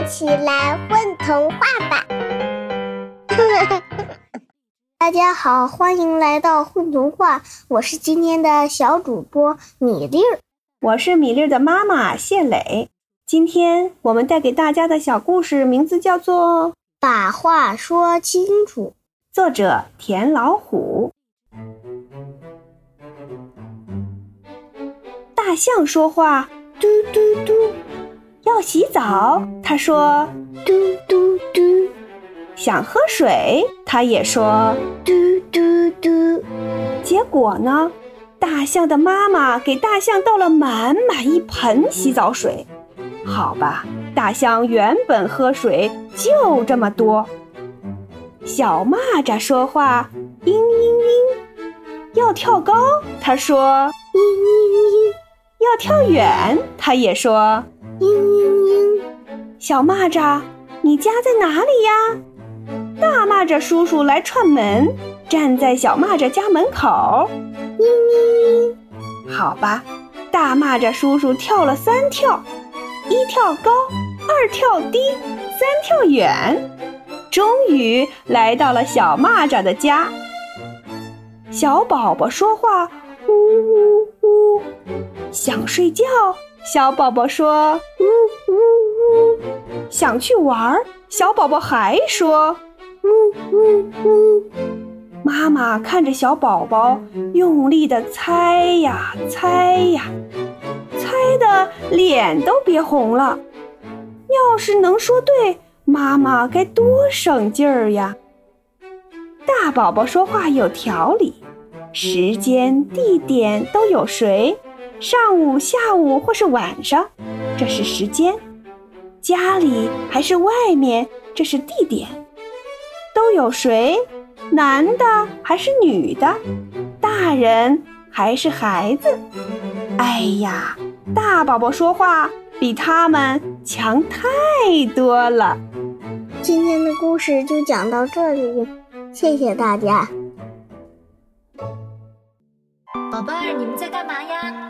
一起来混童话吧！大家好，欢迎来到混童话，我是今天的小主播米粒儿，我是米粒儿的妈妈谢磊。今天我们带给大家的小故事名字叫做《把话说清楚》，作者田老虎。大象说话。要洗澡，他说嘟嘟嘟；想喝水，他也说嘟嘟嘟。结果呢，大象的妈妈给大象倒了满满一盆洗澡水。好吧，大象原本喝水就这么多。小蚂蚱说话，嘤嘤嘤。要跳高，他说嘤嘤嘤。要跳远，他也说。嘤，小蚂蚱，你家在哪里呀？大蚂蚱叔叔来串门，站在小蚂蚱家门口。嘤嘤嘤，好吧，大蚂蚱叔叔跳了三跳，一跳高，二跳低，三跳远，终于来到了小蚂蚱的家。小宝宝说话，呜呜呜，想睡觉。小宝宝说：“，想去玩儿。”小宝宝还说：“呜呜呜。”妈妈看着小宝宝用力的猜呀猜呀，猜的脸都憋红了。要是能说对，妈妈该多省劲儿呀！大宝宝说话有条理，时间、地点都有谁？上午、下午或是晚上，这是时间；家里还是外面，这是地点。都有谁？男的还是女的？大人还是孩子？哎呀，大宝宝说话比他们强太多了。今天的故事就讲到这里，谢谢大家。宝贝儿，你们在干嘛呀？